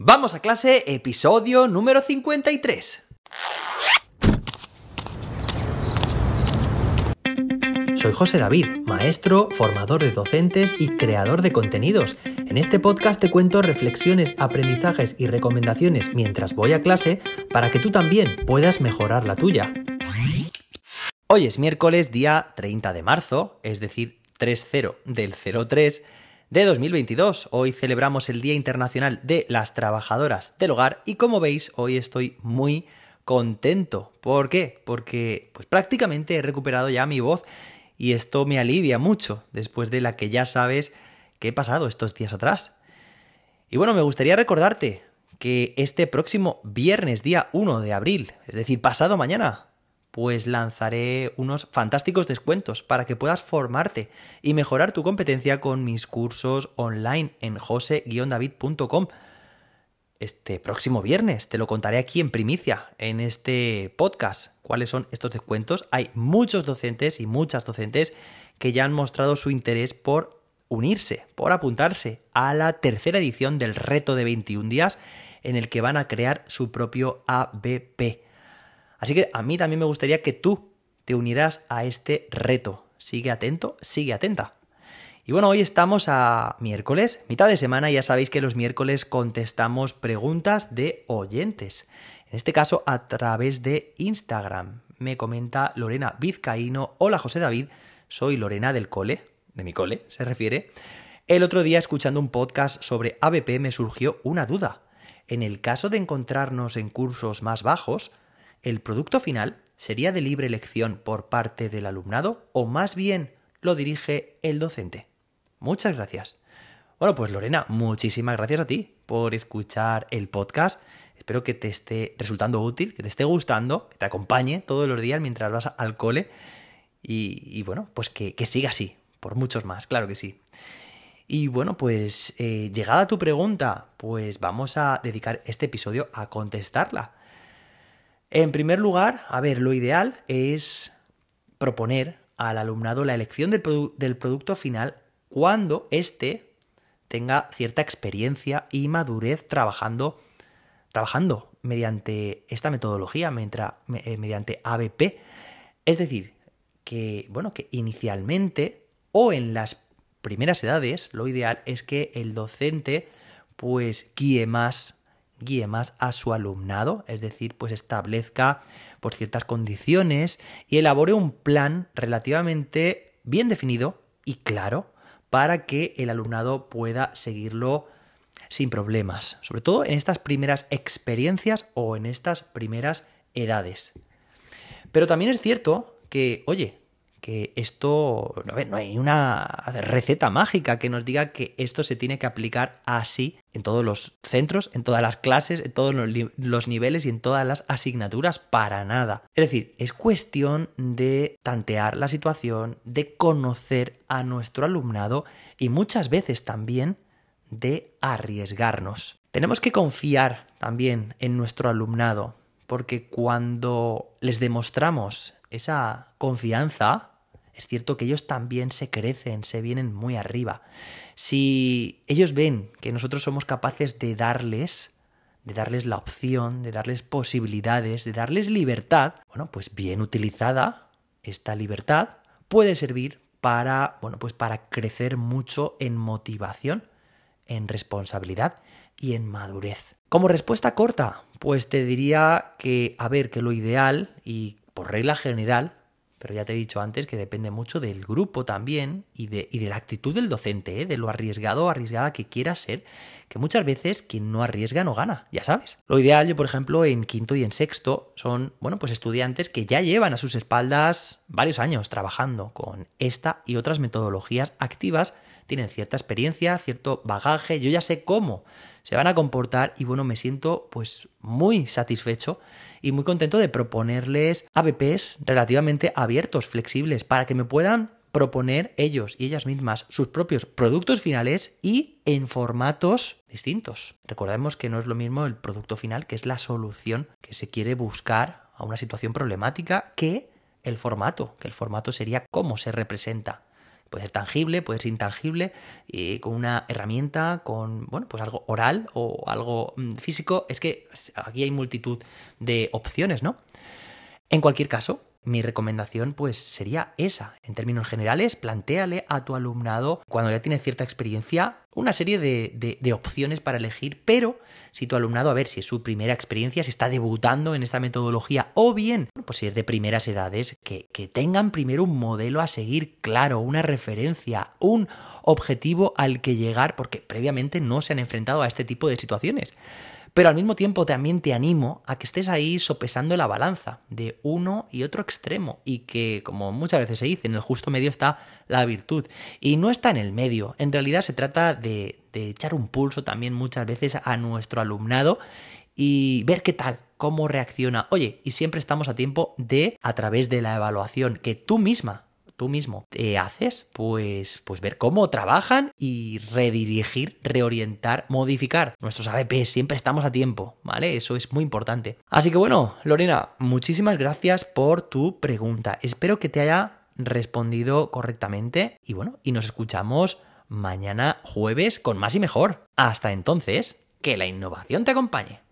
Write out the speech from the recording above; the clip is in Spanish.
Vamos a clase, episodio número 53. Soy José David, maestro, formador de docentes y creador de contenidos. En este podcast te cuento reflexiones, aprendizajes y recomendaciones mientras voy a clase para que tú también puedas mejorar la tuya. Hoy es miércoles día 30 de marzo, es decir, 3-0 del 03 de 2022. Hoy celebramos el Día Internacional de las Trabajadoras del Hogar y como veis hoy estoy muy contento. ¿Por qué? Porque pues prácticamente he recuperado ya mi voz y esto me alivia mucho después de la que ya sabes que he pasado estos días atrás. Y bueno, me gustaría recordarte que este próximo viernes, día 1 de abril, es decir, pasado mañana, pues lanzaré unos fantásticos descuentos para que puedas formarte y mejorar tu competencia con mis cursos online en jose-david.com. Este próximo viernes te lo contaré aquí en primicia, en este podcast, cuáles son estos descuentos. Hay muchos docentes y muchas docentes que ya han mostrado su interés por unirse, por apuntarse a la tercera edición del reto de 21 días en el que van a crear su propio ABP Así que a mí también me gustaría que tú te unirás a este reto. Sigue atento, sigue atenta. Y bueno, hoy estamos a miércoles, mitad de semana, y ya sabéis que los miércoles contestamos preguntas de oyentes. En este caso a través de Instagram. Me comenta Lorena Vizcaíno. Hola José David, soy Lorena del cole, de mi cole se refiere. El otro día escuchando un podcast sobre ABP me surgió una duda. En el caso de encontrarnos en cursos más bajos, ¿el producto final sería de libre elección por parte del alumnado o más bien lo dirige el docente? Muchas gracias. Bueno, pues Lorena, muchísimas gracias a ti por escuchar el podcast. Espero que te esté resultando útil, que te esté gustando, que te acompañe todos los días mientras vas al cole. Y, bueno, pues que, siga así, por muchos más, claro que sí. Y bueno, pues eh, llegada tu pregunta, pues vamos a dedicar este episodio a contestarla. En primer lugar, a ver, lo ideal es proponer al alumnado la elección del, producto final cuando éste tenga cierta experiencia y madurez trabajando, trabajando mediante esta metodología, eh, mediante ABP. Es decir, que, bueno, que inicialmente o en las primeras edades, lo ideal es que el docente pues guíe más guíe más a su alumnado, es decir, pues establezca por ciertas condiciones y elabore un plan relativamente bien definido y claro para que el alumnado pueda seguirlo sin problemas, sobre todo en estas primeras experiencias o en estas primeras edades. Pero también es cierto que, oye, que esto, no hay una receta mágica que nos diga que esto se tiene que aplicar así en todos los centros, en todas las clases, en todos los niveles y en todas las asignaturas, para nada. Es decir, es cuestión de tantear la situación, de conocer a nuestro alumnado y muchas veces también de arriesgarnos. Tenemos que confiar también en nuestro alumnado, porque cuando les demostramos esa confianza, es cierto que ellos también se crecen, se vienen muy arriba. Si ellos ven que nosotros somos capaces de darles, de darles la opción, de darles posibilidades, de darles libertad, bueno, pues bien utilizada, esta libertad puede servir para, bueno, pues para crecer mucho en motivación, en responsabilidad y en madurez. Como respuesta corta, pues te diría que, a ver, que lo ideal y por regla general, pero ya te he dicho antes que depende mucho del grupo también y de, y de la actitud del docente, ¿eh? de lo arriesgado o arriesgada que quiera ser, que muchas veces quien no arriesga no gana, ya sabes. Lo ideal, yo por ejemplo, en quinto y en sexto son, bueno, pues estudiantes que ya llevan a sus espaldas varios años trabajando con esta y otras metodologías activas, tienen cierta experiencia, cierto bagaje, yo ya sé cómo se van a comportar y bueno, me siento pues muy satisfecho y muy contento de proponerles ABPs relativamente abiertos, flexibles, para que me puedan proponer ellos y ellas mismas sus propios productos finales y en formatos distintos. Recordemos que no es lo mismo el producto final, que es la solución que se quiere buscar a una situación problemática, que el formato, que el formato sería cómo se representa Puede ser tangible, puede ser intangible, con una herramienta, con, bueno, pues algo oral o algo mm, físico. Es que aquí hay multitud de opciones, ¿no? En cualquier caso, mi recomendación pues sería esa. En términos generales, plantéale a tu alumnado, cuando ya tiene cierta experiencia, una serie de, opciones para elegir, pero si tu alumnado, a ver si es su primera experiencia, si está debutando en esta metodología, o bien, pues si es de primeras edades, que, que tengan primero un modelo a seguir claro, una referencia, un objetivo al que llegar, porque previamente no se han enfrentado a este tipo de situaciones. Pero al mismo tiempo también te animo a que estés ahí sopesando la balanza de uno y otro extremo y que, como muchas veces se dice, en el justo medio está la virtud. Y no está en el medio, en realidad se trata de, echar un pulso también muchas veces a nuestro alumnado y ver qué tal, cómo reacciona. Oye, y siempre estamos a tiempo de, a través de la evaluación que tú misma tú mismo te haces, pues, pues ver cómo trabajan y redirigir, reorientar, modificar nuestros ABP. Siempre estamos a tiempo, ¿vale? Eso es muy importante. Así que bueno, Lorena, muchísimas gracias por tu pregunta. Espero que te haya respondido correctamente y bueno, y nos escuchamos mañana jueves con más y mejor. Hasta entonces, que la innovación te acompañe.